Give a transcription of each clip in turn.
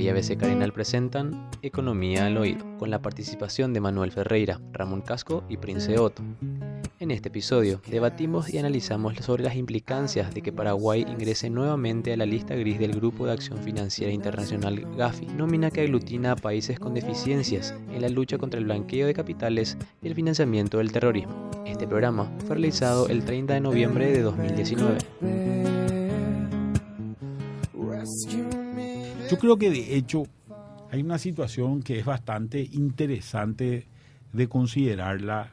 Y ABC Carinal presentan Economía al Oído, con la participación de Manuel Ferreira, Ramón Casco y Prince Otto. En este episodio debatimos y analizamos sobre las implicancias de que Paraguay ingrese nuevamente a la lista gris del Grupo de Acción Financiera Internacional GAFI, nómina que aglutina a países con deficiencias en la lucha contra el blanqueo de capitales y el financiamiento del terrorismo. Este programa fue realizado el 30 de noviembre de 2019. Yo creo que de hecho hay una situación que es bastante interesante de considerarla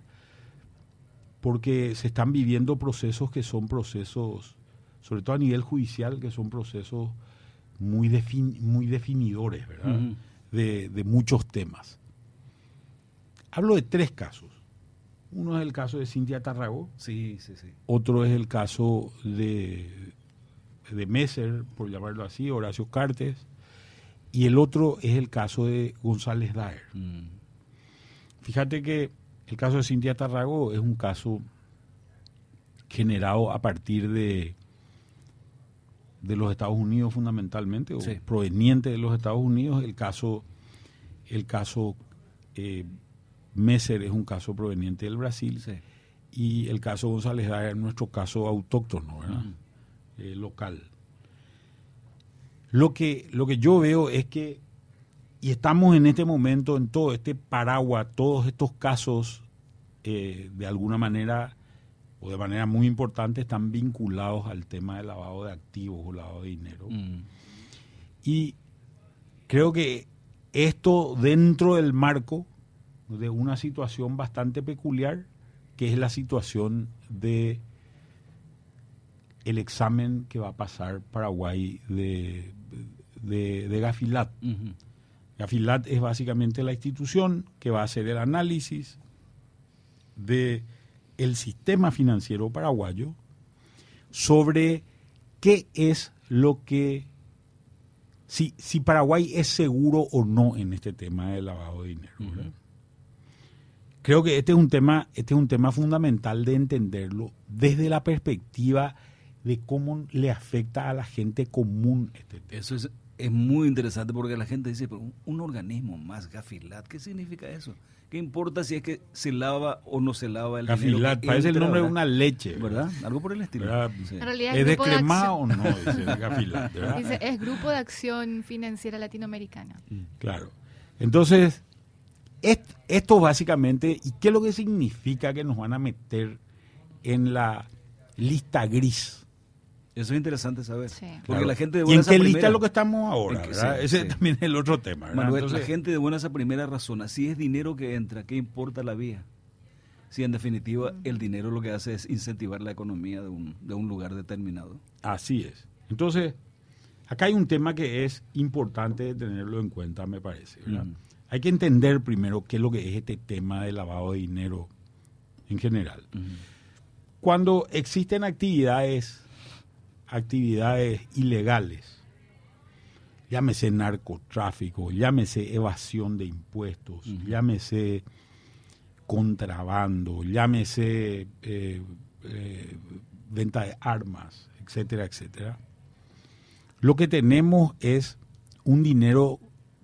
porque se están viviendo procesos que son procesos, sobre todo a nivel judicial, que son procesos muy, muy definidores, ¿verdad? de, de, muchos temas. Hablo de tres casos. Uno es el caso de Cintia Tarrago. Sí, sí, sí. Otro es el caso de, de Messer, por llamarlo así, Horacio Cartes y el otro es el caso de González Daer. Mm. Fíjate que el caso de Cintia Tarrago es un caso generado a partir de, de los Estados Unidos fundamentalmente, o proveniente de los Estados Unidos. El caso, el caso eh, Messer es un caso proveniente del Brasil. Y el caso González Daer es nuestro caso autóctono, eh, local. Lo que, lo que yo veo es que, y estamos en este momento en todo este paraguas, todos estos casos, eh, de alguna manera o de manera muy importante, están vinculados al tema del lavado de activos o lavado de dinero. Mm. Y creo que esto dentro del marco de una situación bastante peculiar, que es la situación de el examen que va a pasar Paraguay de, de, Gafilat. Gafilat es básicamente la institución que va a hacer el análisis de el sistema financiero paraguayo sobre qué es lo que si, si Paraguay es seguro o no en este tema del lavado de dinero. Creo que este es un tema, este es un tema fundamental de entenderlo desde la perspectiva de cómo le afecta a la gente común este tema. Eso es, es muy interesante porque la gente dice, pero un, organismo más, gafilat, ¿qué significa eso? ¿Qué importa si es que se lava o no se lava el gafilat, parece el nombre de una leche. ¿Verdad? Algo por el estilo. ¿Es de crema o no? Dice gafilat, Dice, es Grupo de Acción Financiera Latinoamericana. Mm, claro. Entonces, esto básicamente, ¿y qué es lo que significa que nos van a meter en la lista gris? Eso es interesante saber. Porque la gente de buena ¿Y en qué lista es lo que estamos ahora? Ese también es el otro tema. la gente de buena esa primera razón. Si es dinero que entra, ¿qué importa la vía? Si en definitiva el dinero lo que hace es incentivar la economía de un, de un lugar determinado. Así es. Entonces, acá hay un tema que es importante tenerlo en cuenta, me parece. Hay que entender primero qué es lo que es este tema de lavado de dinero en general. Cuando existen actividades actividades ilegales, llámese narcotráfico, llámese evasión de impuestos, llámese contrabando, llámese eh, eh, venta de armas, etcétera, etcétera. Lo que tenemos es un dinero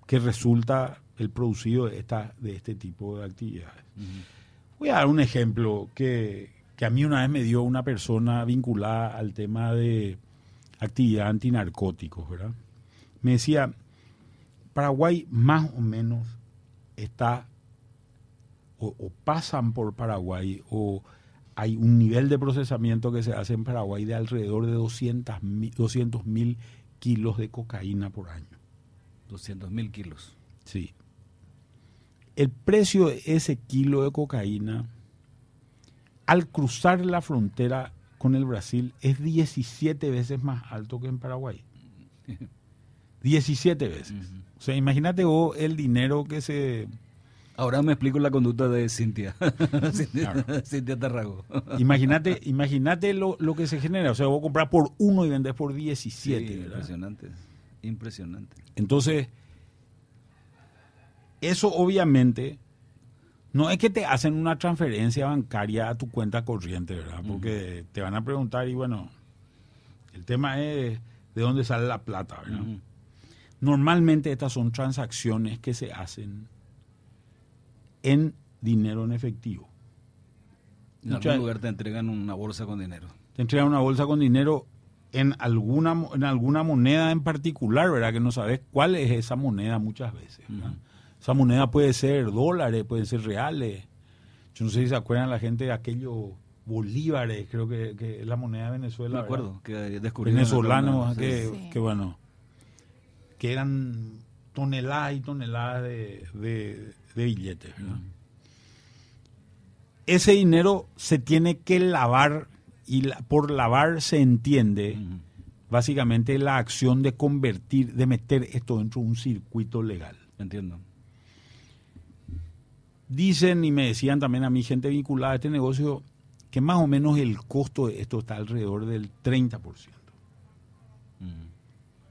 que resulta el producido de, esta, de este tipo de actividades. Voy a dar un ejemplo que, que a mí una vez me dio una persona vinculada al tema de actividad antinarcóticos, ¿verdad? Me decía, Paraguay más o menos está, o, pasan por Paraguay, o hay un nivel de procesamiento que se hace en Paraguay de alrededor de 200 mil kilos de cocaína por año. 200 mil kilos. Sí. El precio de ese kilo de cocaína al cruzar la frontera con el Brasil es 17 veces más alto que en Paraguay. 17 veces. O sea, imagínate vos el dinero que se... Ahora me explico la conducta de Cintia. Cintia, Tarrago. imagínate imagínate lo, que se genera. O sea, vos compras por uno y vendés por 17. impresionante. Impresionante. Entonces, eso obviamente no es que te hacen una transferencia bancaria a tu cuenta corriente, ¿verdad? Porque te van a preguntar y bueno, el tema es de dónde sale la plata, ¿verdad? Normalmente estas son transacciones que se hacen en dinero en efectivo. En Mucha- algún lugar te entregan una bolsa con dinero. Te entregan una bolsa con dinero en alguna, en alguna moneda en particular, ¿verdad? Que no sabes cuál es esa moneda muchas veces. ¿verdad? Esa moneda puede ser dólares, puede ser reales. Yo no sé si se acuerdan la gente de aquellos bolívares, creo que, que es la moneda de Venezuela. Me ¿verdad? acuerdo que descubrieron venezolanos que, Sí. que, bueno que eran toneladas y toneladas de, de- de billetes ¿verdad? ese dinero se tiene que lavar y la- por lavar se entiende básicamente la acción de convertir de meter esto dentro de un circuito legal Entiendo. Dicen y me decían también a mí gente vinculada a este negocio que más o menos el costo de esto está alrededor del 30%. Ujú.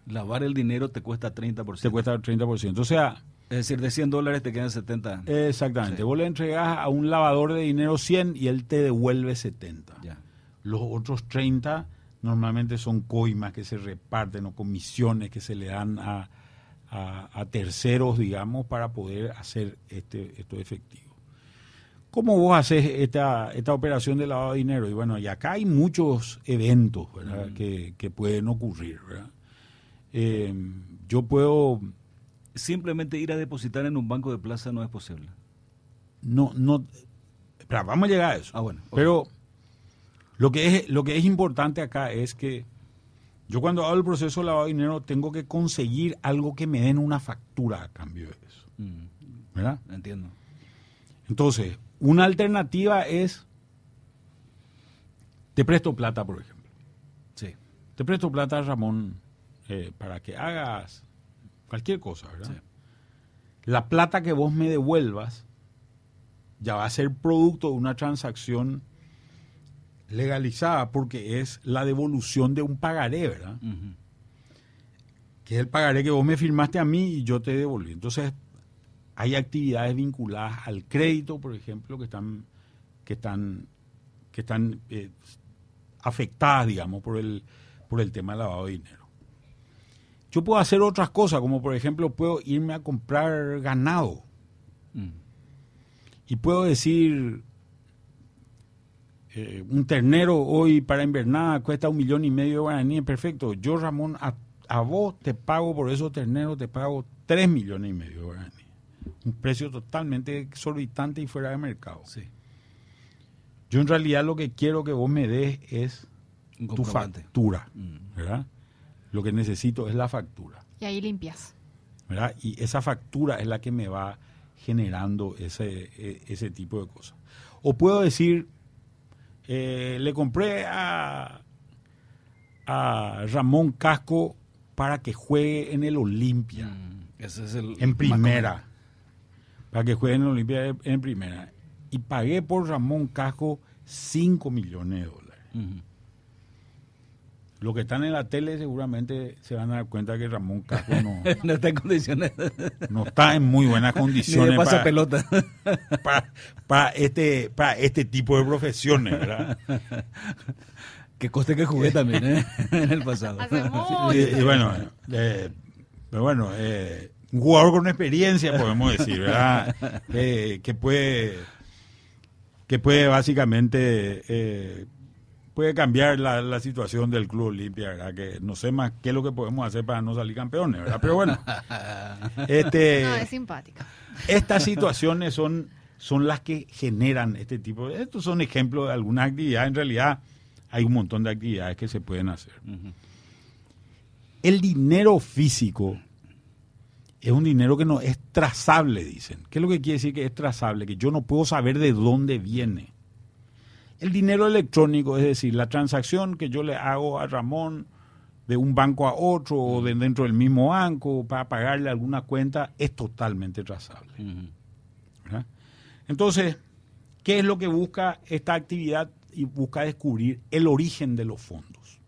Lavar el dinero te cuesta 30%. Te cuesta el 30%. O sea, Es decir, de 100 dólares te quedan 70. Exactamente. Sí. Vos le entregás a un lavador de dinero 100 y él te devuelve 70. Ya. Los otros 30 normalmente son coimas que se reparten o comisiones que se le dan a, a- a terceros, digamos, para poder hacer este, esto efectivo. ¿Cómo vos haces esta, esta operación de lavado de dinero? Y bueno, y acá hay muchos eventos ¿verdad? que, que pueden ocurrir. ¿verdad? Eh, yo puedo Simplemente ir a depositar en un banco de plaza no es posible. no, no, espera, vamos a llegar a eso. Ah, bueno. Pero lo que es, lo que es importante acá es que yo cuando hago el proceso de lavado de dinero tengo que conseguir algo que me den una factura a cambio de eso. Mm, ¿Verdad? entiendo. Entonces, una alternativa es te presto plata, por ejemplo. Sí. Te presto plata, Ramón, eh, para que hagas cualquier cosa, ¿verdad? Sí. La plata que vos me devuelvas ya va a ser producto de una transacción legalizada porque es la devolución de un pagaré, ¿verdad? Que es el pagaré que vos me firmaste a mí y yo te devolví. Entonces, hay actividades vinculadas al crédito, por ejemplo, que están que están que están eh, afectadas, digamos, por el por el tema del lavado de dinero. Yo puedo hacer otras cosas, como por ejemplo puedo irme a comprar ganado Mm. y puedo decir eh, un ternero hoy para invernada cuesta un millón y medio de guaraníes, perfecto. Yo Ramón a, a vos te pago por esos terneros te pago tres millones y medio de guaraníes, un precio totalmente exorbitante y fuera de mercado. Sí. Yo en realidad lo que quiero que vos me des es Un tu comprobante. factura, Mm. ¿verdad? Lo que necesito es la factura. Y ahí limpias. ¿verdad? Y esa factura es la que me va generando ese, e- ese tipo de cosas. O puedo decir, eh, le compré a, a Ramón Casco para que juegue en el Olimpia, Mm. Ese es el en primera, para que juegue en el Olimpia en primera. Y pagué por Ramón Casco 5 millones de dólares. Ujú. Los que están en la tele seguramente se van a dar cuenta que Ramón Casco no, no está en condiciones no está en muy buenas condiciones pasa para, pelota. para, para este, para este tipo de profesiones, ¿verdad? que coste que jugué también ¿eh? en el pasado. Y bueno, eh, pero bueno, eh, un jugador con experiencia, podemos decir, ¿verdad? Eh, que puede, que puede básicamente, eh, puede cambiar la, la situación del Club Olimpia, ¿verdad? Que no sé más qué es lo que podemos hacer para no salir campeones, ¿verdad? Pero bueno, este, No, es simpática. estas situaciones son, son las que generan este tipo de... Estos son ejemplos de algunas actividades. En realidad hay un montón de actividades que se pueden hacer. El dinero físico es un dinero que no es trazable, dicen. ¿Qué es lo que quiere decir que es trazable? Que yo no puedo saber de dónde viene. El dinero electrónico, es decir, la transacción que yo le hago a Ramón de un banco a otro o de dentro del mismo banco para pagarle alguna cuenta, es totalmente trazable. Entonces, ¿qué es lo que busca esta actividad? Y busca descubrir el origen de los fondos.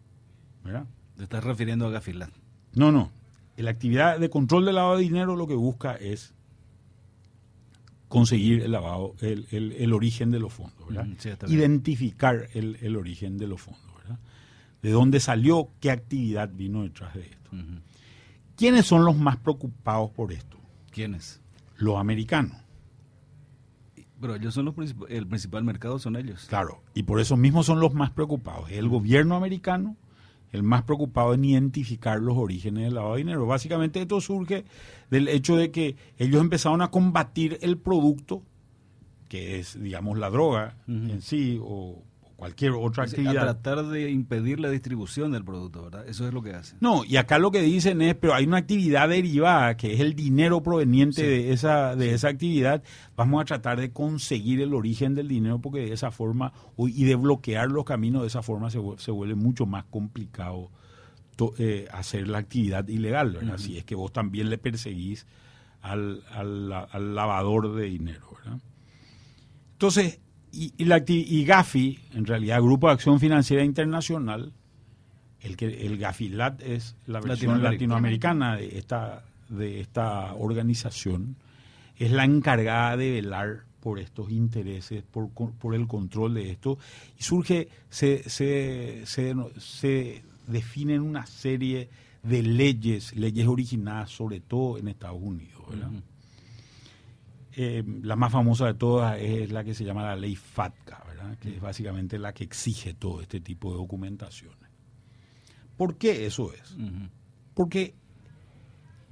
¿verdad? Te estás refiriendo a Gafilat. No, no. La actividad de control del lavado de dinero lo que busca es conseguir el lavado, el, el- el origen de los fondos, ¿verdad? Sí, bien. Identificar el, el origen de los fondos, ¿verdad? De dónde salió, qué actividad vino detrás de esto. ¿Quiénes son los más preocupados por esto? ¿Quiénes? Los americanos. Pero ellos son los princip- el principal mercado son ellos. Claro, y por eso mismo son los más preocupados. El gobierno americano, el más preocupado en identificar los orígenes del lavado de dinero. Básicamente esto surge del hecho de que ellos empezaron a combatir el producto, que es, digamos, la droga en sí, o cualquier otra a actividad. tratar de impedir la distribución del producto, ¿verdad? Eso es lo que hacen. No, y acá lo que dicen es, pero hay una actividad derivada, que es el dinero proveniente Sí. de esa de esa actividad. Vamos a tratar de conseguir el origen del dinero porque de esa forma, y de bloquear los caminos, de esa forma se, se vuelve mucho más complicado to- eh, hacer la actividad ilegal, ¿verdad? Si es que vos también le perseguís al, al, al lavador de dinero, ¿verdad? Entonces, y, y la, y Gafi, en realidad, Grupo de Acción Financiera Internacional, el que el Gafilat es la versión latinoamericana de esta, de esta organización, es la encargada de velar por estos intereses, por, por el control de esto, y surge, se, se, se, se definen una serie de leyes, leyes originadas sobre todo en Estados Unidos, ¿verdad? Eh, la más famosa de todas es la que se llama la ley FATCA, ¿verdad? que es básicamente la que exige todo este tipo de documentaciones. ¿Por qué eso es? Porque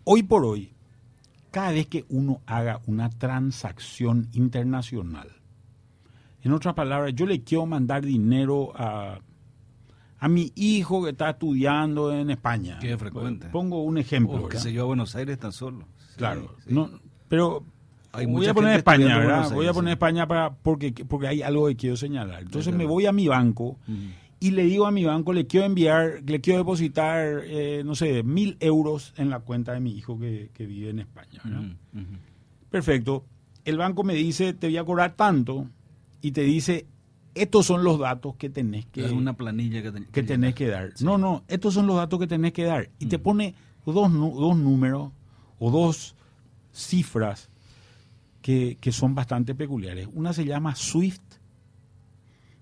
hoy por hoy, cada vez que uno haga una transacción internacional, en otras palabras, yo le quiero mandar dinero a, a mi hijo que está estudiando en España. Que es frecuente. Pongo un ejemplo. O qué ¿verdad? sé yo, a Buenos Aires tan solo. Sí, Claro, sí. no, pero Hay voy a poner España, ¿verdad? Voy a poner. España para porque porque hay algo que quiero señalar. Entonces Es me voy a mi banco y le digo a mi banco, le quiero enviar, le quiero depositar, eh, no sé, mil euros en la cuenta de mi hijo que, que vive en España. ¿verdad? Perfecto. El banco me dice, te voy a cobrar tanto y te dice, estos son los datos que tenés que, Es una planilla que, ten- que tenés que dar. No, no, estos son los datos que tenés que dar. Y te pone dos, dos números o dos cifras que, que son bastante peculiares. Una se llama SWIFT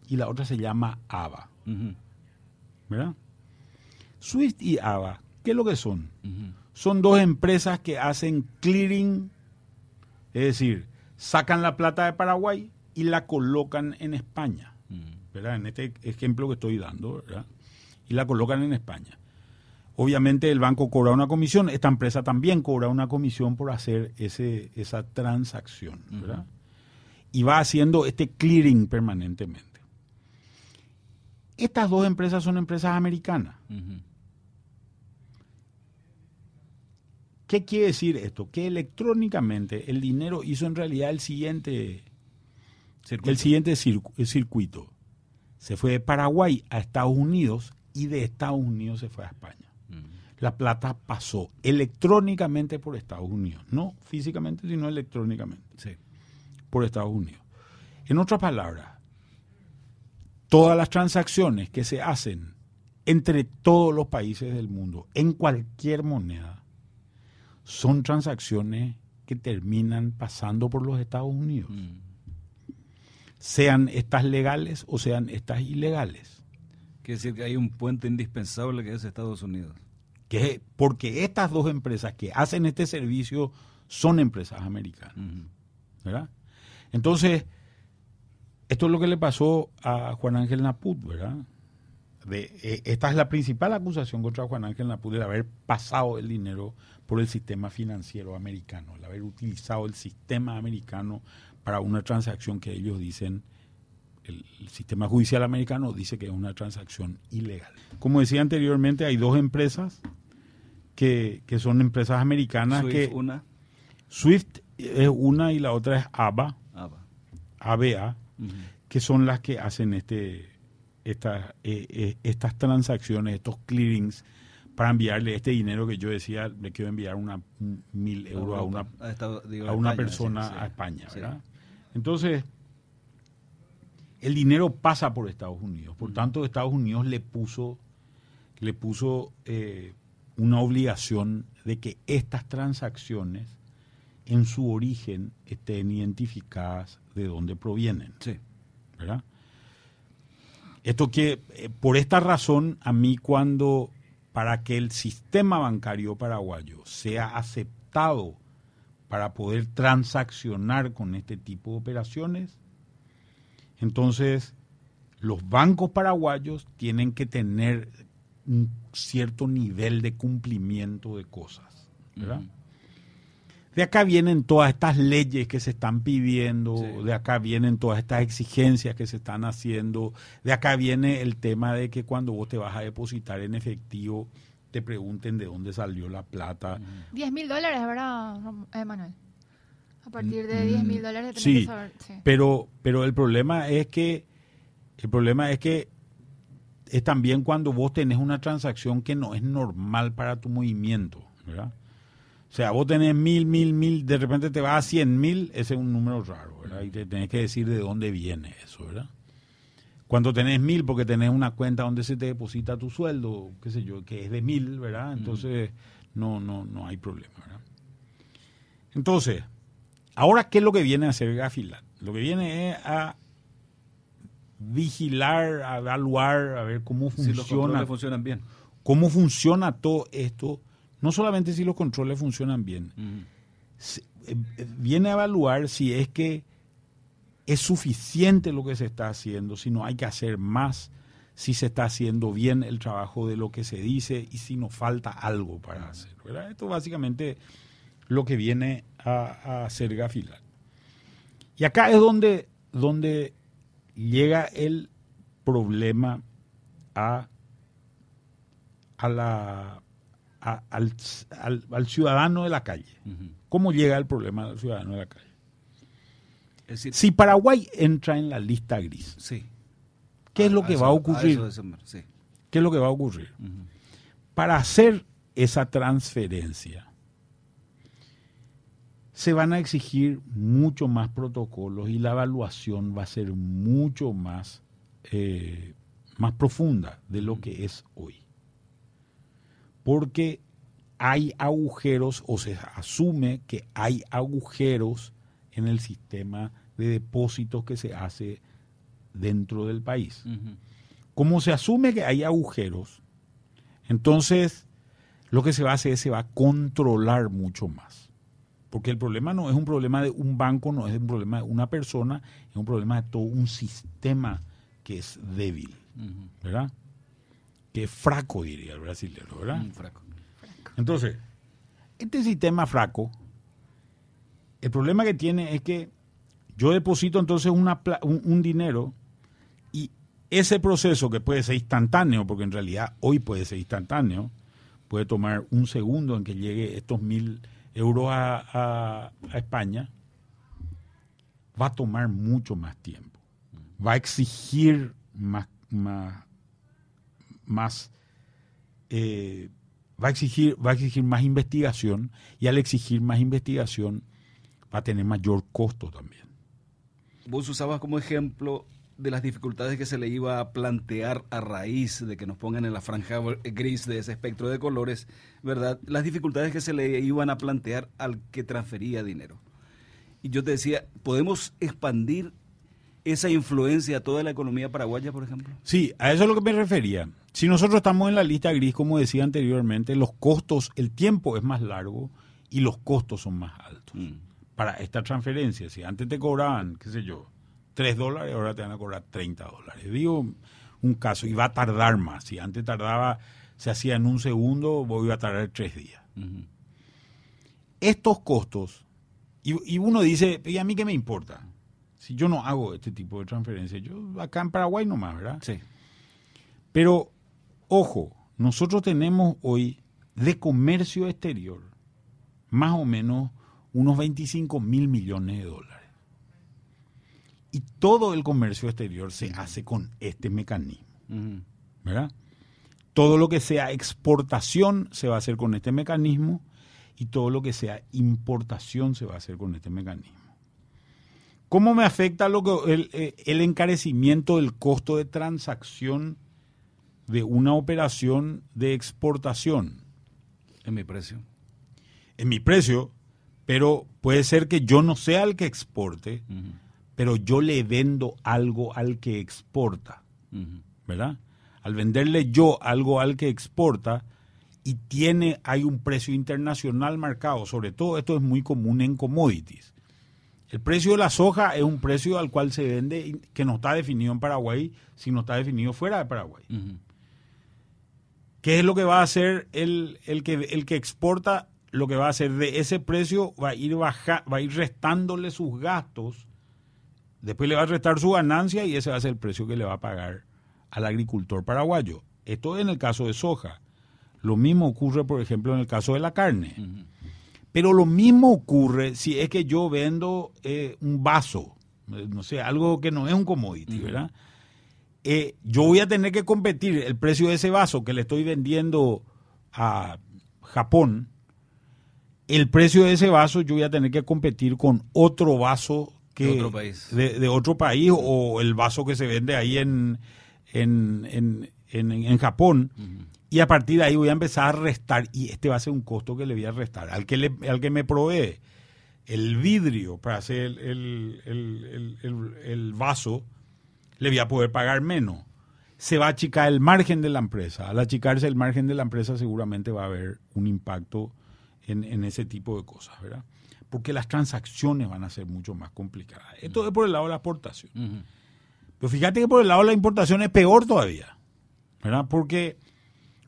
y la otra se llama ABA. Ujú, ¿Verdad? SWIFT y ABA, ¿qué es lo que son? Son dos empresas que hacen clearing, es decir, sacan la plata de Paraguay y la colocan en España. ¿verdad? En este ejemplo que estoy dando, ¿verdad? Y la colocan en España. Obviamente el banco cobra una comisión, esta empresa también cobra una comisión por hacer ese, esa transacción, ¿verdad? Y va haciendo este clearing permanentemente. Estas dos empresas son empresas americanas. ¿Qué quiere decir esto? Que electrónicamente el dinero hizo en realidad el siguiente, Circuito. el siguiente circu- el circuito. Se fue de Paraguay a Estados Unidos y de Estados Unidos se fue a España. La plata pasó electrónicamente por Estados Unidos, no físicamente, sino electrónicamente Sí. por Estados Unidos. En otras palabras, todas las transacciones que se hacen entre todos los países del mundo, en cualquier moneda, son transacciones que terminan pasando por los Estados Unidos, Ujú. sean estas legales o sean estas ilegales. Quiere decir que hay un puente indispensable que es Estados Unidos. Que es- porque estas dos empresas que hacen este servicio son empresas americanas. ¿verdad? Entonces, esto es lo que le pasó a Juan Ángel Naput, ¿verdad? De, eh, esta es la principal acusación contra Juan Ángel Naput, de haber pasado el dinero por el sistema financiero americano, el haber utilizado el sistema americano para una transacción que ellos dicen, el, el sistema judicial americano dice que es una transacción ilegal. Como decía anteriormente, hay dos empresas que, que son empresas americanas Swift, que... una. Swift es una y la otra es ABA. ABA, Ujú. que son las que hacen este, esta, eh, eh, estas transacciones, estos clearings, para enviarle este dinero que yo decía, le quiero enviar una un mil euros a una, a Estados- digo, a una España, persona sí, sí. a España, Sí. ¿verdad? Entonces, el dinero pasa por Estados Unidos, por tanto Estados Unidos le puso, le puso eh, una obligación de que estas transacciones en su origen estén identificadas de dónde provienen, Sí. ¿verdad? Esto que, eh, por esta razón, a mí cuando para que el sistema bancario paraguayo sea aceptado para poder transaccionar con este tipo de operaciones, entonces los bancos paraguayos tienen que tener un cierto nivel de cumplimiento de cosas. ¿verdad? De acá vienen todas estas leyes que se están pidiendo, Sí. de acá vienen todas estas exigencias que se están haciendo, de acá viene el tema de que cuando vos te vas a depositar en efectivo, te pregunten de dónde salió la plata. 10 mil dólares, ¿verdad, eh, Manuel? A partir de Mm, 10 mil dólares tenés sí. que saber. Sí. Pero, pero el problema es que el problema es que es también cuando vos tenés una transacción que no es normal para tu movimiento, ¿verdad? O sea, vos tenés mil, mil, mil, de repente te vas a cien mil, ese es un número raro, ¿verdad? Y te tenés que decir de dónde viene eso, ¿verdad? Cuando tenés mil, porque tenés una cuenta donde se te deposita tu sueldo, qué sé yo, que es de mil, ¿verdad? Entonces, no, no, no hay problema, ¿verdad? Entonces, ahora, ¿qué es lo que viene a hacer Gafilat? Lo que viene es a vigilar, evaluar, a ver cómo Si los funciona funcionan bien. cómo funciona todo esto, no solamente si los controles funcionan bien, eh, eh, viene a evaluar si es que es suficiente lo que se está haciendo, si no hay que hacer más, si se está haciendo bien el trabajo de lo que se dice y si nos falta algo para hacer. ¿verdad? Esto básicamente lo que viene a, a hacer Gafilar. Y acá es donde, donde llega el problema a, a la, a- al, al- al ciudadano de la calle. ¿Cómo llega el problema al ciudadano de la calle? Es decir, Si Paraguay entra en la lista gris, sí. ¿qué es lo que va a ocurrir? eso sí. ¿Qué es lo que va a ocurrir? Para hacer esa transferencia, se van a exigir mucho más protocolos y la evaluación va a ser mucho más, eh, más profunda de lo que es hoy. Porque hay agujeros o se asume que hay agujeros en el sistema de depósitos que se hace dentro del país. Como se asume que hay agujeros, entonces lo que se va a hacer es se va a controlar mucho más. Porque el problema no es un problema de un banco, no es un problema de una persona, es un problema de todo un sistema que es débil. ¿verdad? Que es fraco, diría el brasileño, ¿verdad? Un fraco. Entonces, este sistema fraco, el problema que tiene es que yo deposito entonces una pla- un, un dinero y ese proceso que puede ser instantáneo, porque en realidad hoy puede ser instantáneo, puede tomar un segundo en que llegue estos mil euros a, a- España, va a tomar mucho más tiempo. Va a exigir más, más, más eh, va a exigir, va a exigir más investigación y al exigir más investigación va a tener mayor costo también. Vos usabas como ejemplo de las dificultades que se le iba a plantear a raíz de que nos pongan en la franja gris de ese espectro de colores, ¿verdad? Las dificultades que se le iban a plantear al que transfería dinero. Y yo te decía, ¿podemos expandir esa influencia a toda la economía paraguaya, por ejemplo? Sí, a eso es lo que me refería. Si nosotros estamos en la lista gris, como decía anteriormente, los costos, el tiempo es más largo y los costos son más altos. Mm. Para esta transferencia, si antes te cobraban, qué sé yo, 3 dólares, ahora te van a cobrar 30 dólares. Digo un caso, y va a tardar más. Si antes tardaba, se hacía en un segundo, voy a tardar tres días. Estos costos, y, y uno dice, ¿y a mí qué me importa? Si yo no hago este tipo de transferencia, yo acá en Paraguay nomás, ¿verdad? Sí. Pero, ojo, nosotros tenemos hoy de comercio exterior más o menos unos 25 mil millones de dólares. Y todo el comercio exterior se hace con este mecanismo. ¿verdad? Todo lo que sea exportación se va a hacer con este mecanismo y todo lo que sea importación se va a hacer con este mecanismo. ¿Cómo me afecta lo que, el, eh, el encarecimiento del costo de transacción de una operación de exportación? En mi precio. En mi precio, pero puede ser que yo no sea el que exporte. Pero yo le vendo algo al que exporta. ¿verdad? Al venderle yo algo al que exporta, y tiene, hay un precio internacional marcado, sobre todo esto es muy común en commodities. El precio de la soja es un precio al cual se vende que no está definido en Paraguay, sino está definido fuera de Paraguay. ¿Qué es lo que va a hacer el, el, que, el que exporta? Lo que va a hacer de ese precio va a ir baja, va a ir restándole sus gastos, después le va a restar su ganancia y ese va a ser el precio que le va a pagar al agricultor paraguayo. Esto en el caso de soja. Lo mismo ocurre, por ejemplo, en el caso de la carne. Pero lo mismo ocurre si es que yo vendo eh, un vaso, eh, no sé, algo que no es un commodity, ¿verdad? Eh, yo voy a tener que competir el precio de ese vaso que le estoy vendiendo a Japón, el precio de ese vaso yo voy a tener que competir con otro vaso que de otro país, de, otro país o el vaso que se vende ahí en, en, en, en Japón. Y a partir de ahí voy a empezar a restar, y este va a ser un costo que le voy a restar. Al que, le, al que me provee el vidrio para hacer el, el, el, el, vaso, le voy a poder pagar menos. Se va a achicar el margen de la empresa. Al achicarse el margen de la empresa seguramente va a haber un impacto en, en ese tipo de cosas, ¿verdad? Porque las transacciones van a ser mucho más complicadas. Esto es por el lado de la exportación. Pero fíjate que por el lado de la importación es peor todavía, ¿verdad? Porque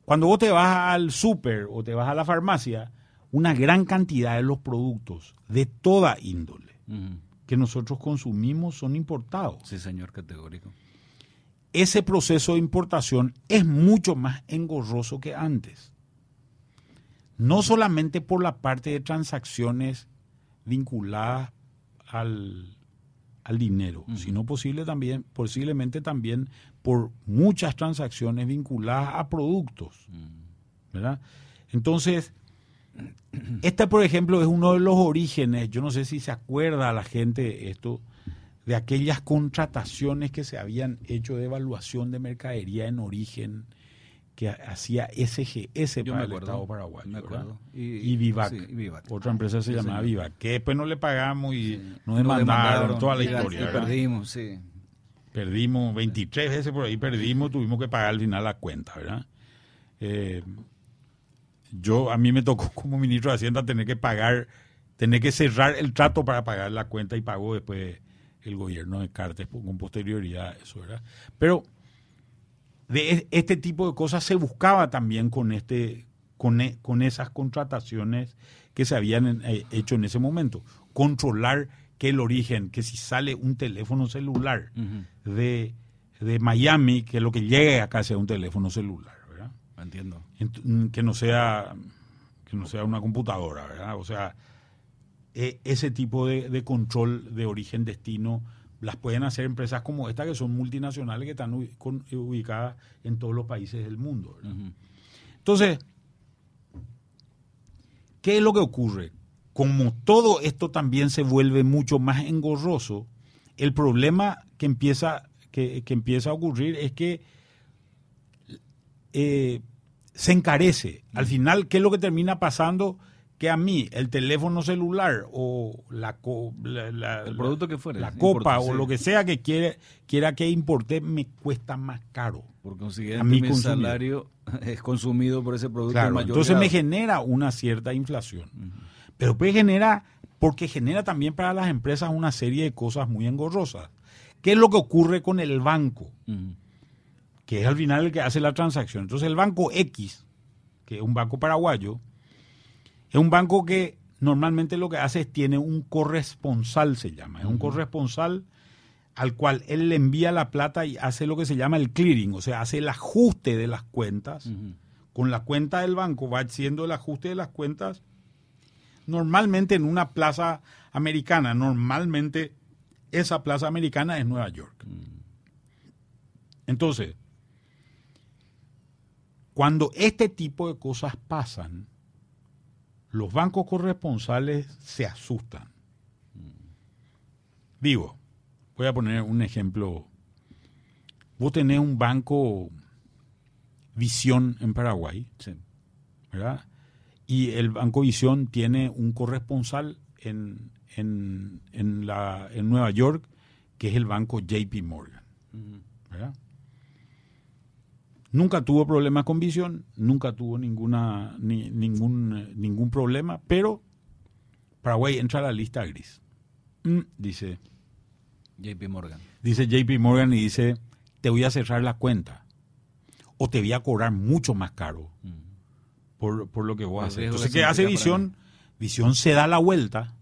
cuando vos te vas al súper o te vas a la farmacia, una gran cantidad de los productos de toda índole que nosotros consumimos son importados. Sí, señor, categórico. Ese proceso de importación es mucho más engorroso que antes. No solamente por la parte de transacciones vinculadas al, al dinero, sino posible también, posiblemente también por muchas transacciones vinculadas a productos. ¿verdad? Entonces, este, por ejemplo, es uno de los orígenes, yo no sé si se acuerda la gente esto, de aquellas contrataciones que se habían hecho de evaluación de mercadería en origen que hacía SGS para el Estado paraguayo. Y, Vivac, Otra empresa se llamaba Vivac, que después no le pagamos y nos demandaron, toda la historia. perdimos, sí. Perdimos 23 veces por ahí, perdimos, tuvimos que pagar al final la cuenta, ¿verdad? Eh, yo, a mí me tocó como ministro de Hacienda tener que pagar, tener que cerrar el trato para pagar la cuenta y pagó después el gobierno de Cartes con posterioridad eso, ¿verdad? Pero de este tipo de cosas se buscaba también con este con, e, con esas contrataciones que se habían eh, hecho en ese momento. Controlar que el origen, que si sale un teléfono celular de, de, Miami, que lo que llegue acá sea un teléfono celular, ¿verdad? Entiendo. Mm, que no sea que no sea una computadora, ¿verdad? O sea, e, ese tipo de, de control de origen destino las pueden hacer empresas como esta, que son multinacionales que están ubicadas en todos los países del mundo. Entonces, ¿qué es lo que ocurre? Como todo esto también se vuelve mucho más engorroso, el problema que empieza, que, empieza a ocurrir es que eh, se encarece. Al final, ¿qué es lo que termina pasando? Que a mí el teléfono celular o la, el producto que fuera, la copa o lo que sea que quiere, quiera que importe me cuesta más caro. Por consiguiente, mi salario es consumido por ese producto. entonces me genera una cierta inflación. Pero pues genera, porque genera también para las empresas una serie de cosas muy engorrosas. ¿Qué es lo que ocurre con el banco? Que es al final el que hace la transacción. Entonces el banco X, que es un banco paraguayo, es un banco que normalmente lo que hace es tiene un corresponsal, se llama. Es un corresponsal al cual él le envía la plata y hace lo que se llama el clearing, o sea, hace el ajuste de las cuentas. Con la cuenta del banco va haciendo el ajuste de las cuentas. Normalmente en una plaza americana, normalmente esa plaza americana es Nueva York. Entonces, cuando este tipo de cosas pasan, los bancos corresponsales se asustan. Digo, voy a poner un ejemplo. Vos tenés un banco Visión en Paraguay, ¿verdad? Y el Banco Visión tiene un corresponsal en, en, la, en Nueva York, que es el banco JP Morgan. ¿verdad? Nunca tuvo problemas con visión, nunca tuvo ninguna, ni- ningún, ningún problema, pero Paraguay entra a la lista gris. Mm, dice, JP Morgan. dice JP Morgan y dice, te voy a cerrar la cuenta o te voy a cobrar mucho más caro por, por lo que vos haces. Entonces, ¿qué hace Visión? Visión se da la vuelta.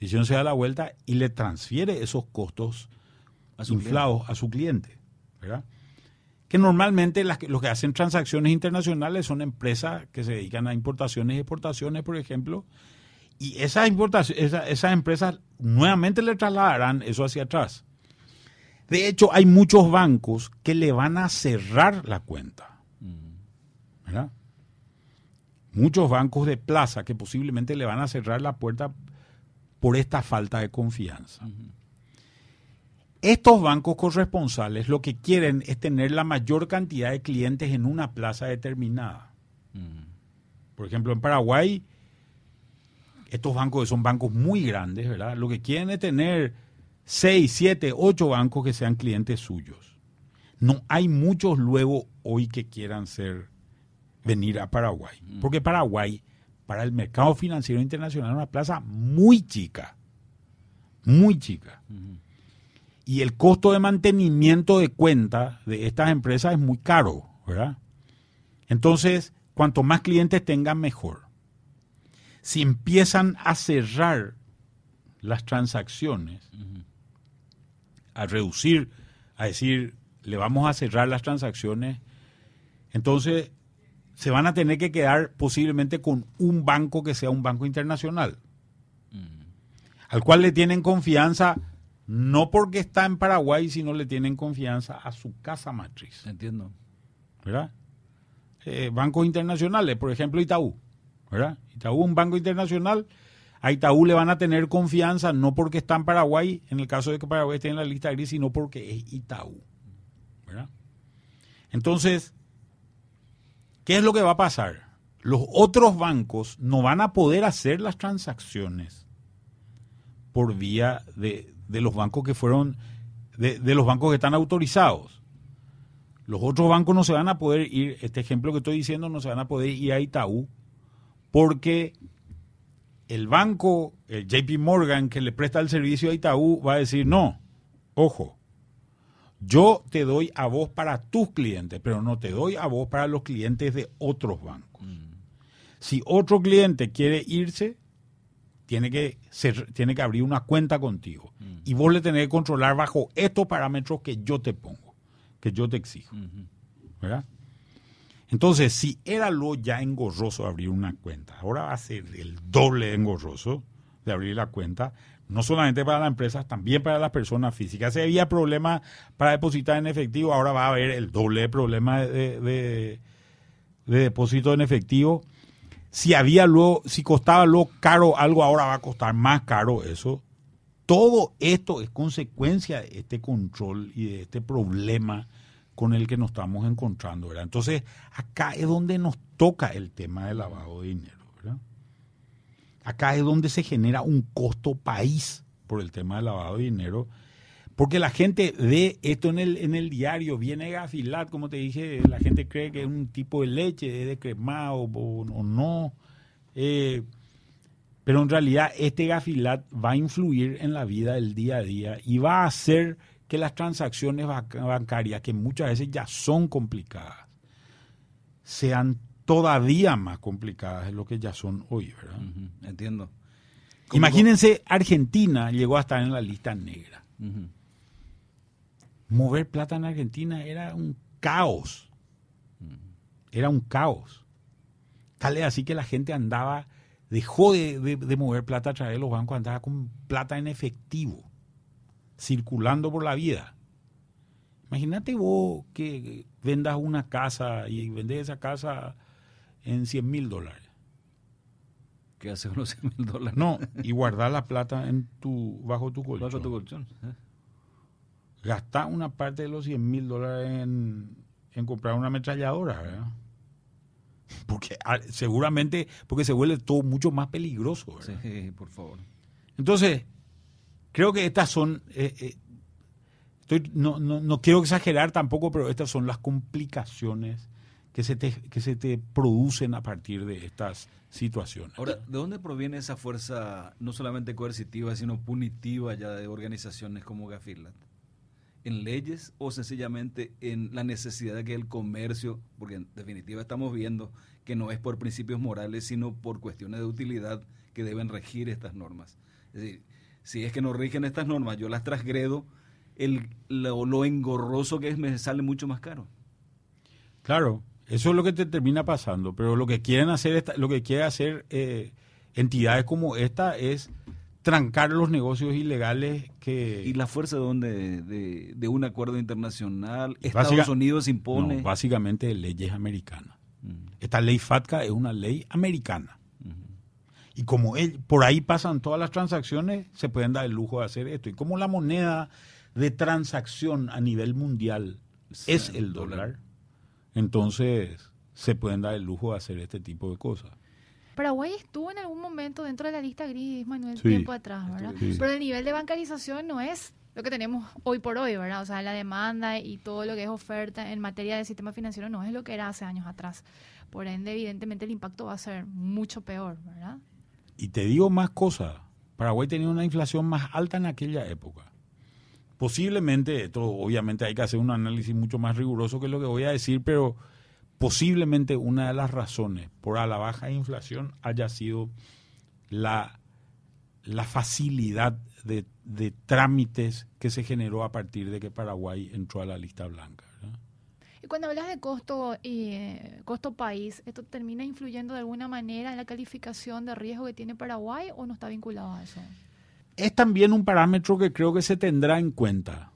Visión se da la vuelta y le transfiere esos costos A inflados a su cliente, ¿verdad? Que normalmente las los que hacen transacciones internacionales son empresas que se dedican a importaciones y exportaciones, por ejemplo, y esas, importaciones, esas empresas nuevamente le trasladarán eso hacia atrás. De hecho, hay muchos bancos que le van a cerrar la cuenta, ¿verdad? Muchos bancos de plaza que posiblemente le van a cerrar la puerta por esta falta de confianza. Estos bancos corresponsales lo que quieren es tener la mayor cantidad de clientes en una plaza determinada. Por ejemplo, en Paraguay, estos bancos que son bancos muy grandes, ¿verdad? Lo que quieren es tener 6, 7, 8 bancos que sean clientes suyos. No hay muchos luego hoy que quieran ser venir a Paraguay, porque Paraguay para el mercado financiero internacional es una plaza muy chica, muy chica. Y el costo de mantenimiento de cuenta de estas empresas es muy caro, ¿verdad? Entonces, cuanto más clientes tengan, mejor. Si empiezan a cerrar las transacciones, a reducir, a decir, le vamos a cerrar las transacciones, entonces se van a tener que quedar posiblemente con un banco que sea un banco internacional, al cual le tienen confianza no porque está en Paraguay, sino le tienen confianza a su casa matriz, Entiendo. ¿verdad? Eh, bancos internacionales, por ejemplo Itaú, ¿verdad? Itaú, un banco internacional, a Itaú le van a tener confianza no porque está en Paraguay, en el caso de que Paraguay esté en la lista gris, sino porque es Itaú, ¿verdad? Entonces, ¿qué es lo que va a pasar? Los otros bancos no van a poder hacer las transacciones por vía de, de los bancos que fueron, de, de los bancos que están autorizados. Los otros bancos no se van a poder ir, este ejemplo que estoy diciendo, no se van a poder ir a Itaú porque el banco, el JP Morgan, que le presta el servicio a Itaú, va a decir, no, ojo, yo te doy a vos para tus clientes, pero no te doy a vos para los clientes de otros bancos. Si otro cliente quiere irse, tiene que, ser, tiene que abrir una cuenta contigo. Y vos le tenés que controlar bajo estos parámetros que yo te pongo, que yo te exijo. ¿Verdad? Entonces, si era lo ya engorroso abrir una cuenta, ahora va a ser el doble engorroso de abrir la cuenta, no solamente para las empresas, también para las personas físicas. Si había problemas para depositar en efectivo, ahora va a haber el doble de problemas de, de, de depósito en efectivo. Si había luego, si costaba caro algo, ahora va a costar más caro eso. Todo esto es consecuencia de este control y de este problema con el que nos estamos encontrando, ¿verdad? Entonces, acá es donde nos toca el tema del lavado de dinero. Acá es donde se genera un costo país por el tema del lavado de dinero, porque la gente ve esto en el, en el diario, viene Gafilat, como te dije, la gente cree que es un tipo de leche, es de cremado o, o no, eh, pero en realidad este Gafilat va a influir en la vida del día a día y va a hacer que las transacciones bancarias, que muchas veces ya son complicadas, sean todavía más complicadas de lo que ya son hoy, ¿verdad? Entiendo. Imagínense, Argentina llegó a estar en la lista negra. Ujú. Mover plata en Argentina era un caos. Era un caos. Tal es así que la gente andaba, dejó de, de- de mover plata a través de los bancos, andaba con plata en efectivo, circulando por la vida. Imagínate vos que vendas una casa y vendes esa casa en 100 mil dólares. ¿Qué hace con los 100 mil dólares? No, y guardar la plata en tu, bajo tu colchón. Bajo tu colchón. ¿eh? Gasta una parte de los 100 mil dólares en, en comprar una ametralladora, ¿verdad? Porque ah, seguramente, porque se vuelve todo mucho más peligroso, ¿verdad? Sí, por favor. Entonces, creo que estas son, eh, eh, estoy, no, no, no quiero exagerar tampoco, pero estas son las complicaciones que se te, que se te producen a partir de estas situaciones. Ahora, ¿de dónde proviene esa fuerza no solamente coercitiva, sino punitiva ya de organizaciones como Gafilat? ¿En leyes o sencillamente en la necesidad de que el comercio, porque en definitiva estamos viendo que no es por principios morales, sino por cuestiones de utilidad que deben regir estas normas? Es decir, si es que no rigen estas normas, yo las transgredo, el, lo, engorroso que es me sale mucho más caro. Claro, eso es lo que te termina pasando, pero lo que quieren hacer, esta, lo que quiere hacer eh, entidades como esta es trancar los negocios ilegales que... ¿Y la fuerza de dónde? De, de un acuerdo internacional. Estados Básica, Unidos impone... No, básicamente leyes americanas. Mm. Esta ley FATCA es una ley americana. Y como él, por ahí pasan todas las transacciones, se pueden dar el lujo de hacer esto. Y como la moneda de transacción a nivel mundial es el dólar, dólar, entonces se pueden dar el lujo de hacer este tipo de cosas. Paraguay estuvo en algún momento dentro de la lista gris, Manuel, sí, tiempo atrás, ¿verdad? Sí. Pero el nivel de bancarización no es lo que tenemos hoy por hoy, ¿verdad? O sea, la demanda y todo lo que es oferta en materia de sistema financiero no es lo que era hace años atrás. Por ende, evidentemente, el impacto va a ser mucho peor, ¿verdad? Y te digo más cosas. Paraguay tenía una inflación más alta en aquella época. Posiblemente, esto obviamente hay que hacer un análisis mucho más riguroso que lo que voy a decir, pero posiblemente una de las razones por la baja inflación haya sido la, la facilidad de, de, trámites que se generó a partir de que Paraguay entró a la lista blanca. Y cuando hablas de costo eh, costo país, ¿esto termina influyendo de alguna manera en la calificación de riesgo que tiene Paraguay o no está vinculado a eso? Es también un parámetro que creo que se tendrá en cuenta,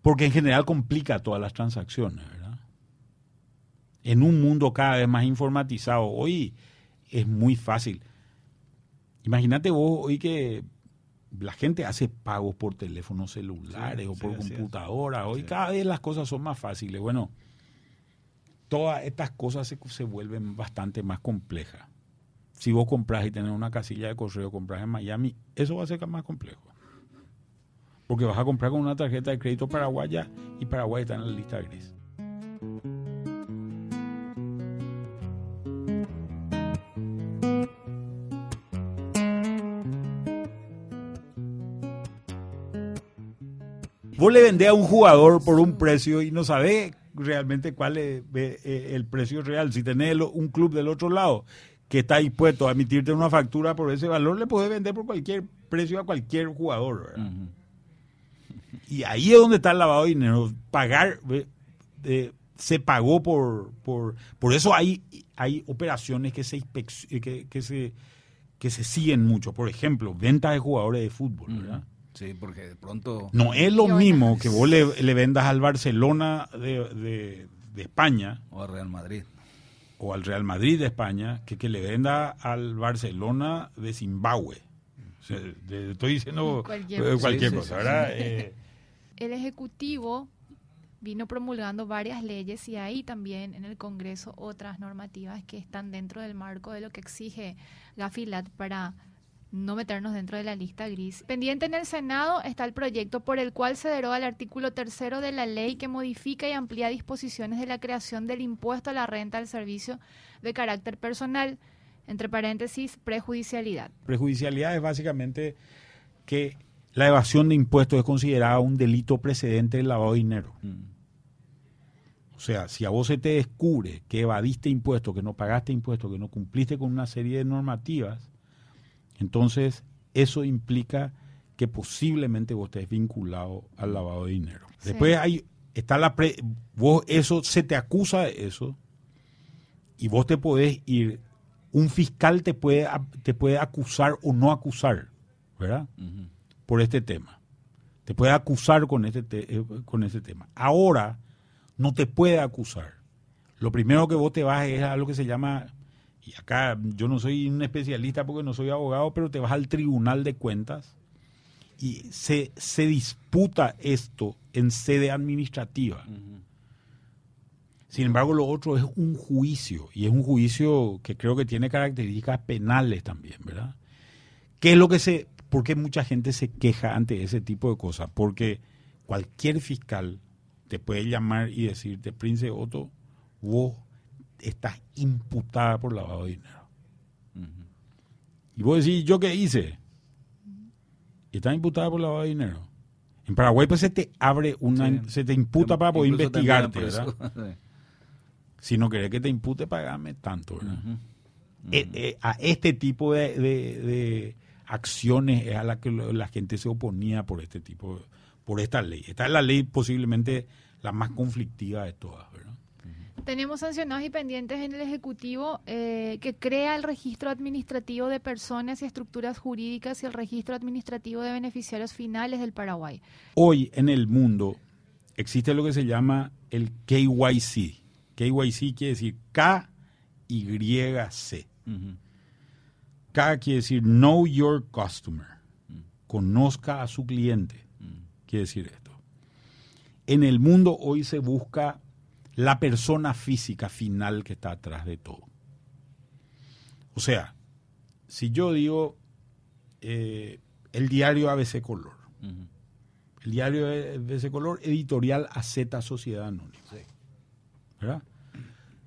porque en general complica todas las transacciones. ¿verdad? En un mundo cada vez más informatizado. Hoy es muy fácil. Imagínate vos hoy que la gente hace pagos por teléfonos celulares sí, o por sí, computadora. Hoy sí. cada vez las cosas son más fáciles. Bueno, todas estas cosas se, se, vuelven bastante más complejas. Si vos compras y tenés una casilla de correo, compras en Miami, eso va a ser más complejo. Porque vas a comprar con una tarjeta de crédito paraguaya y Paraguay está en la lista gris. Vos le vendés a un jugador por un precio y no sabés realmente cuál es el precio real. Si tenés un club del otro lado que está dispuesto a emitirte una factura por ese valor, le podés vender por cualquier precio a cualquier jugador. Uh -huh. Y ahí es donde está el lavado de dinero. Pagar, eh, se pagó por, por... Por eso hay, hay operaciones que se, que, que, se, que se siguen mucho. Por ejemplo, venta de jugadores de fútbol, ¿verdad? Uh -huh. Sí, porque de pronto... No es lo mismo que vos le, le vendas al Barcelona de, de, de, España. O al Real Madrid. O al Real Madrid de España, que que le venda al Barcelona de Zimbabue. O sea, de, estoy diciendo cualquier, cualquier sí, cosa, sí, ¿verdad? Sí. Eh, El Ejecutivo vino promulgando varias leyes y ahí también en el Congreso otras normativas que están dentro del marco de lo que exige Gafilat para no meternos dentro de la lista gris. Pendiente en el Senado está el proyecto por el cual se deroga el artículo tercero de la ley que modifica y amplía disposiciones de la creación del impuesto a la renta al servicio de carácter personal, entre paréntesis, prejudicialidad. Prejudicialidad es básicamente que la evasión de impuestos es considerada un delito precedente del lavado de dinero. Mm. O sea, si a vos se te descubre que evadiste impuestos, que no pagaste impuestos, que no cumpliste con una serie de normativas, entonces, eso implica que posiblemente vos estés vinculado al lavado de dinero. Sí. Después hay, está la pre, vos eso, se te acusa de eso y vos te podés ir, un fiscal te puede, te puede acusar o no acusar, ¿verdad? Uh -huh. Por este tema. Te puede acusar con este, te, eh, con este tema. Ahora, no te puede acusar. Lo primero que vos te vas es a lo que se llama y acá yo no soy un especialista porque no soy abogado, pero te vas al tribunal de cuentas y se, se disputa esto en sede administrativa. Sin embargo, lo otro es un juicio, y es un juicio que creo que tiene características penales también, ¿verdad? ¿Qué es lo que se, por qué mucha gente se queja ante ese tipo de cosas? Porque cualquier fiscal te puede llamar y decirte, Prince Otto, vos estás imputada por lavado de dinero. Y vos decís, ¿yo qué hice? Y estás imputada por lavado de dinero. En Paraguay pues se te abre una, Sí. se te imputa para poder Incluso investigarte, ¿verdad? Si no querés que te impute, pagame tanto, ¿verdad? Eh, eh, a este tipo de, de- de acciones es a la que la gente se oponía por este tipo, por esta ley. Esta es la ley posiblemente la más conflictiva de todas, ¿verdad? Tenemos sancionados y pendientes en el Ejecutivo eh, que crea el registro administrativo de personas y estructuras jurídicas y el registro administrativo de beneficiarios finales del Paraguay. Hoy en el mundo existe lo que se llama el KYC. KYC quiere decir K-Y-C. K quiere decir Know Your Customer. Conozca a su cliente. Quiere decir esto. En el mundo hoy se busca la persona física final que está atrás de todo. O sea, si yo digo eh, el diario ABC Color, el diario ABC Color, editorial AZ Sociedad Anónima. ¿Verdad?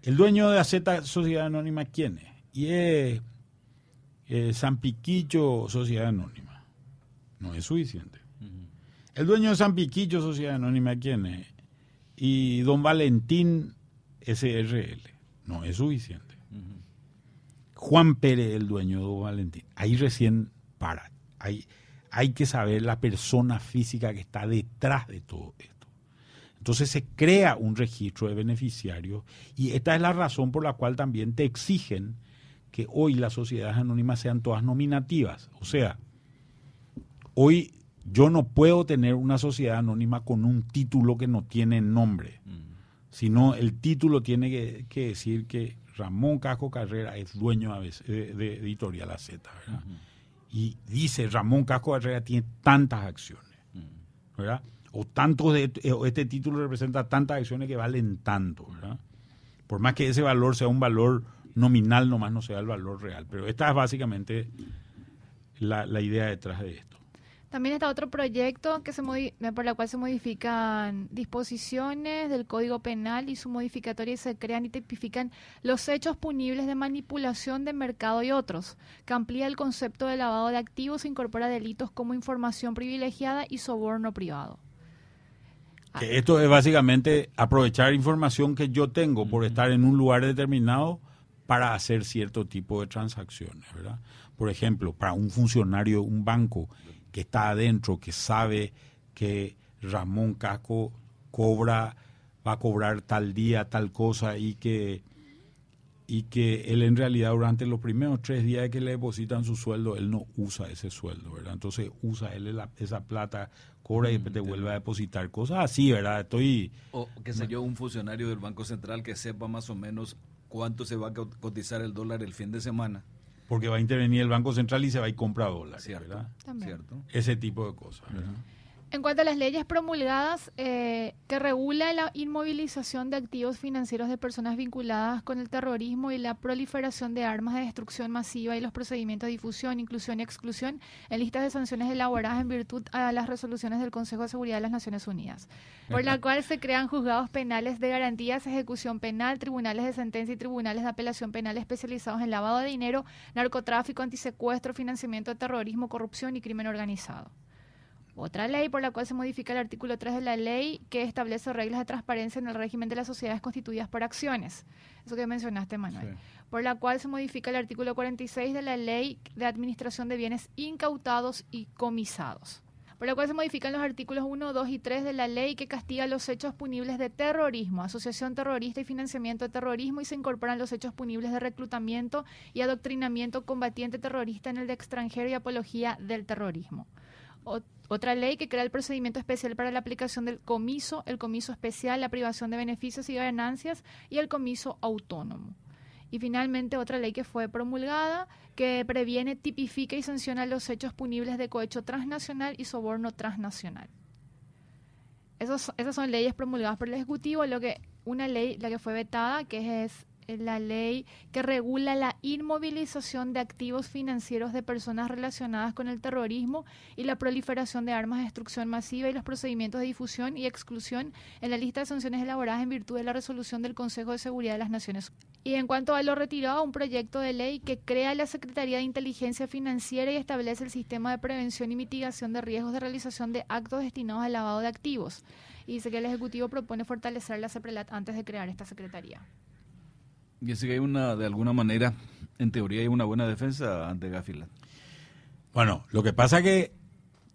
El dueño de AZ Sociedad Anónima, ¿quién es? Y es eh, San Piquillo Sociedad Anónima. No es suficiente. El dueño de San Piquillo Sociedad Anónima, ¿quién es? Y don Valentín SRL. No es suficiente. Juan Pérez, el dueño de don Valentín. Ahí recién para. Hay, hay que saber la persona física que está detrás de todo esto. Entonces se crea un registro de beneficiarios y esta es la razón por la cual también te exigen que hoy las sociedades anónimas sean todas nominativas. O sea, hoy yo no puedo tener una sociedad anónima con un título que no tiene nombre, sino el título tiene que, que decir que Ramón Casco Carrera es dueño de, de- de Editorial AZ, ¿verdad? Y dice Ramón Casco Carrera tiene tantas acciones, ¿verdad? O tantos de, eh, o este título representa tantas acciones que valen tanto, ¿verdad? Por más que ese valor sea un valor nominal, nomás no sea el valor real. Pero esta es básicamente la, la idea detrás de esto. También está otro proyecto que se modi- por la cual se modifican disposiciones del Código Penal y su modificatoria y se crean y tipifican los hechos punibles de manipulación de mercado y otros, que amplía el concepto de lavado de activos e incorpora delitos como información privilegiada y soborno privado. Que esto es básicamente aprovechar información que yo tengo por estar en un lugar determinado para hacer cierto tipo de transacciones, ¿verdad? Por ejemplo, para un funcionario de un banco que está adentro, que sabe que Ramón Casco cobra, va a cobrar tal día, tal cosa y que y que él en realidad durante los primeros tres días que le depositan su sueldo, él no usa ese sueldo, ¿verdad? Entonces usa él la- esa plata, cobra y después te vuelve a depositar. Cosas así, ¿verdad? Estoy... O, qué sé yo, un funcionario del Banco Central que sepa más o menos cuánto se va a co- cotizar el dólar el fin de semana. Porque va a intervenir el Banco Central y se va a ir comprar dólares, Cierto. ¿verdad? También. ¿Cierto? Ese tipo de cosas, ¿verdad? En cuanto a las leyes promulgadas eh, que regula la inmovilización de activos financieros de personas vinculadas con el terrorismo y la proliferación de armas de destrucción masiva y los procedimientos de difusión, inclusión y exclusión en listas de sanciones elaboradas en virtud a las resoluciones del Consejo de Seguridad de las Naciones Unidas, por la cual se crean juzgados penales de garantías, ejecución penal, tribunales de sentencia y tribunales de apelación penal especializados en lavado de dinero, narcotráfico, antisecuestro, financiamiento de terrorismo, corrupción y crimen organizado. Otra ley por la cual se modifica el artículo 3 de la ley que establece reglas de transparencia en el régimen de las sociedades constituidas por acciones. Eso que mencionaste, Manuel. Sí. Por la cual se modifica el artículo 46 de la ley de administración de bienes incautados y comisados. Por la cual se modifican los artículos 1, 2 y 3 de la ley que castiga los hechos punibles de terrorismo, asociación terrorista y financiamiento de terrorismo y se incorporan los hechos punibles de reclutamiento y adoctrinamiento combatiente terrorista en el de extranjero y apología del terrorismo. Ot- Otra ley que crea el procedimiento especial para la aplicación del comiso, el comiso especial, la privación de beneficios y ganancias y el comiso autónomo. Y finalmente otra ley que fue promulgada que previene, tipifica y sanciona los hechos punibles de cohecho transnacional y soborno transnacional. Esos, esas son leyes promulgadas por el Ejecutivo, lo que una ley, la que fue vetada, que es la ley que regula la inmovilización de activos financieros de personas relacionadas con el terrorismo y la proliferación de armas de destrucción masiva y los procedimientos de difusión y exclusión en la lista de sanciones elaboradas en virtud de la resolución del Consejo de Seguridad de las Naciones Unidas. Y en cuanto a lo retirado, un proyecto de ley que crea la Secretaría de Inteligencia Financiera y establece el sistema de prevención y mitigación de riesgos de realización de actos destinados al lavado de activos. Y dice que el Ejecutivo propone fortalecer la CEPRELAT antes de crear esta Secretaría. Y así que hay una, de alguna manera, en teoría hay una buena defensa ante Gafilat. Bueno, lo que pasa es que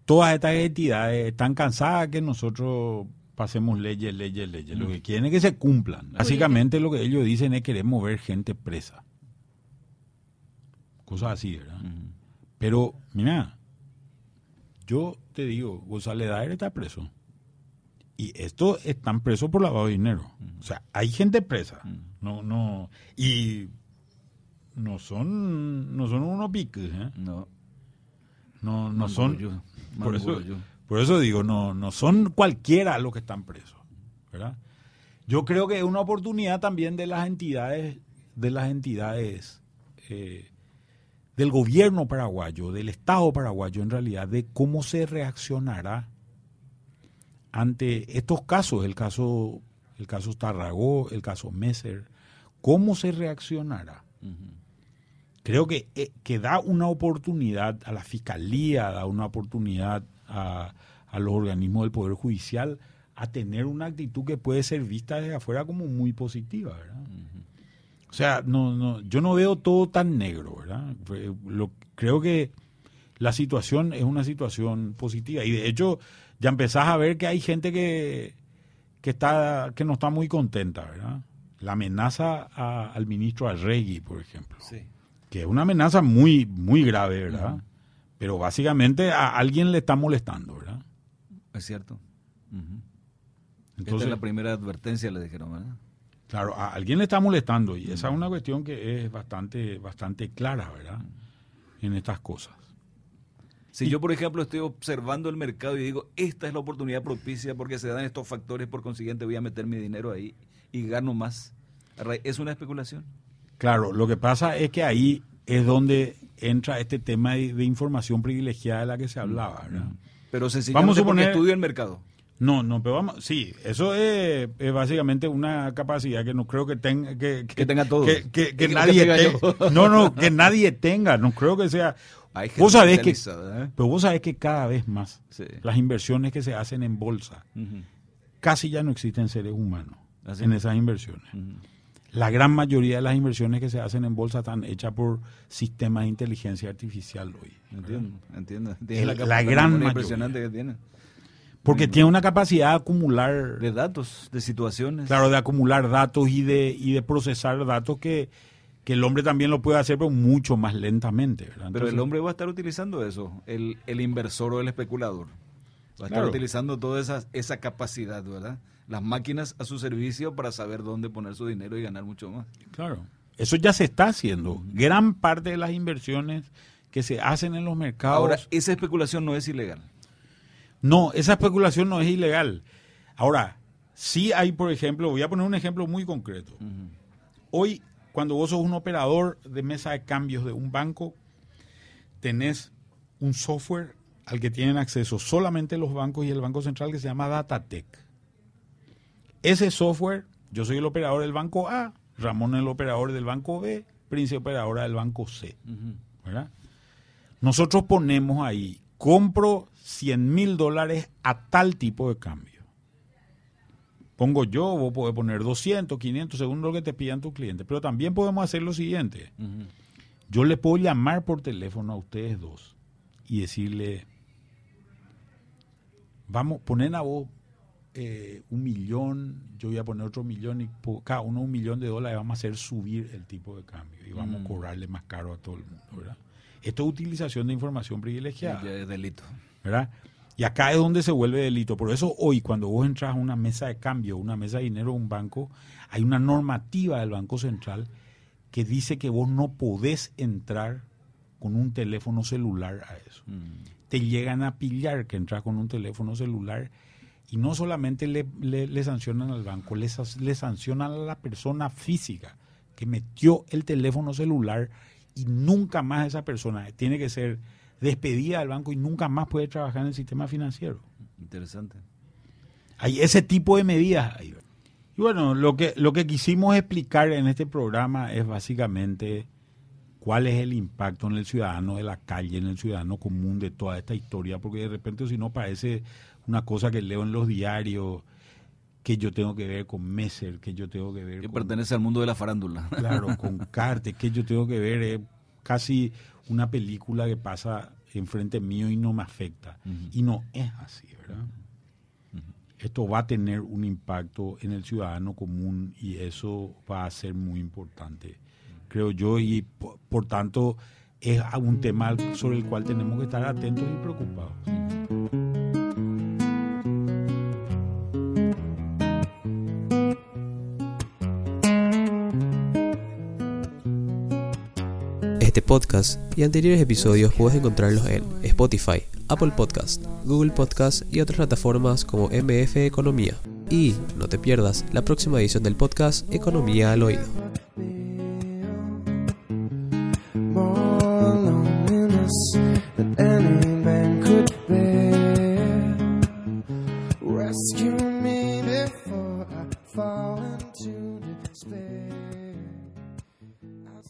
todas estas entidades están cansadas que nosotros pasemos leyes, leyes, leyes. Lo que quieren es que se cumplan. Básicamente lo que ellos dicen es queremos ver gente presa. Cosas así, ¿verdad? Pero, mira, yo te digo, González Daer está preso. Y estos están presos por lavado de dinero. O sea, hay gente presa. No, no. Y no son, no son unos piques, ¿eh? No. No, no son. Por eso, por eso digo, no, no son cualquiera los que están presos. ¿verdad? Yo creo que es una oportunidad también de las entidades, de las entidades eh, del gobierno paraguayo, del Estado paraguayo en realidad, de cómo se reaccionará ante estos casos, el caso, el caso Tarragó, el caso Messer, cómo se reaccionará. Creo que, eh, que da una oportunidad a la fiscalía, da una oportunidad a, a los organismos del Poder Judicial a tener una actitud que puede ser vista desde afuera como muy positiva, ¿verdad? O sea, no, no, yo no veo todo tan negro, ¿verdad? Lo, creo que la situación es una situación positiva. Y de hecho, ya empezás a ver que hay gente que, que, está, que no está muy contenta, ¿verdad? La amenaza a- al ministro Arregui, por ejemplo, Sí. que es una amenaza muy, muy grave, ¿verdad? Pero básicamente a alguien le está molestando, ¿verdad? Es cierto. Entonces, es la primera advertencia, le dijeron, ¿verdad? Claro, a alguien le está molestando y esa es una cuestión que es bastante, bastante clara, ¿verdad? En estas cosas. Si yo, por ejemplo, estoy observando el mercado y digo, esta es la oportunidad propicia porque se dan estos factores, por consiguiente voy a meter mi dinero ahí y gano más. ¿Es una especulación? Claro, lo que pasa es que ahí es donde entra este tema de, de información privilegiada de la que se hablaba, ¿verdad? Pero sencillamente Vamos a suponer- estudio el mercado. No, no, pero vamos, sí, eso es, es básicamente una capacidad que no creo que tenga que, Que tenga todos. que, que- que nadie tenga. No, no, que nadie tenga, no creo que sea. Hay gente Vos sabés que, ¿eh? pero vos sabés que cada vez más Sí. las inversiones que se hacen en bolsa casi ya no existen seres humanos ¿Ah, en esas inversiones. La gran mayoría de las inversiones que se hacen en bolsa están hechas por sistemas de inteligencia artificial hoy. Entiendo, entiendo. Tiene la gran mayoría. impresionante que tiene. Porque tiene una capacidad de acumular, De datos, de situaciones. claro, de acumular datos y de, y de procesar datos que, que el hombre también lo puede hacer, pero mucho más lentamente. Pero el hombre va a estar utilizando eso, el, el inversor o el especulador. Va a estar Claro. utilizando toda esa, esa capacidad, ¿verdad? Las máquinas a su servicio para saber dónde poner su dinero y ganar mucho más. Claro. Eso ya se está haciendo. Gran parte de las inversiones que se hacen en los mercados. Ahora, esa especulación no es ilegal. No, esa especulación no es ilegal. Ahora, sí hay, por ejemplo, voy a poner un ejemplo muy concreto. Hoy, cuando vos sos un operador de mesa de cambios de un banco, tenés un software al que tienen acceso solamente los bancos y el Banco Central que se llama Datatec. Ese software, yo soy el operador del banco A, Ramón el operador del banco B, Prince operadora del banco C. ¿verdad? Nosotros ponemos ahí, compro 100 mil dólares a tal tipo de cambio. Pongo yo, vos podés poner 200, 500, según lo que te pidan tus clientes. Pero también podemos hacer lo siguiente. Yo le puedo llamar por teléfono a ustedes dos y decirle, vamos, ponen a vos eh, un millón, yo voy a poner otro millón y cada uno un millón de dólares, vamos a hacer subir el tipo de cambio y vamos a cobrarle más caro a todo el mundo, ¿verdad? Esto es utilización de información privilegiada. Es delito. ¿verdad? Y acá es donde se vuelve delito. Por eso hoy cuando vos entras a una mesa de cambio, una mesa de dinero un banco, hay una normativa del Banco Central que dice que vos no podés entrar con un teléfono celular a eso. Te llegan a pillar que entras con un teléfono celular y no solamente le, le- le sancionan al banco, le sancionan a la persona física que metió el teléfono celular y nunca más esa persona tiene que ser despedida del banco y nunca más puede trabajar en el sistema financiero. Interesante. Hay ese tipo de medidas. ahí. Y bueno, lo que, lo que quisimos explicar en este programa es básicamente cuál es el impacto en el ciudadano de la calle, en el ciudadano común de toda esta historia, porque de repente si no parece una cosa que leo en los diarios, que yo tengo que ver con Messer, que yo tengo que ver Que con... pertenece al mundo de la farándula. Claro, con Carte, que yo tengo que ver es casi una película que pasa enfrente mío y no me afecta. Y no es así, ¿verdad? Esto va a tener un impacto en el ciudadano común y eso va a ser muy importante, creo yo, y por, por tanto es un tema sobre el cual tenemos que estar atentos y preocupados. Este podcast y anteriores episodios puedes encontrarlos en Spotify, Apple Podcast, Google Podcast y otras plataformas como MF Economía. Y no te pierdas la próxima edición del podcast Economía al Oído.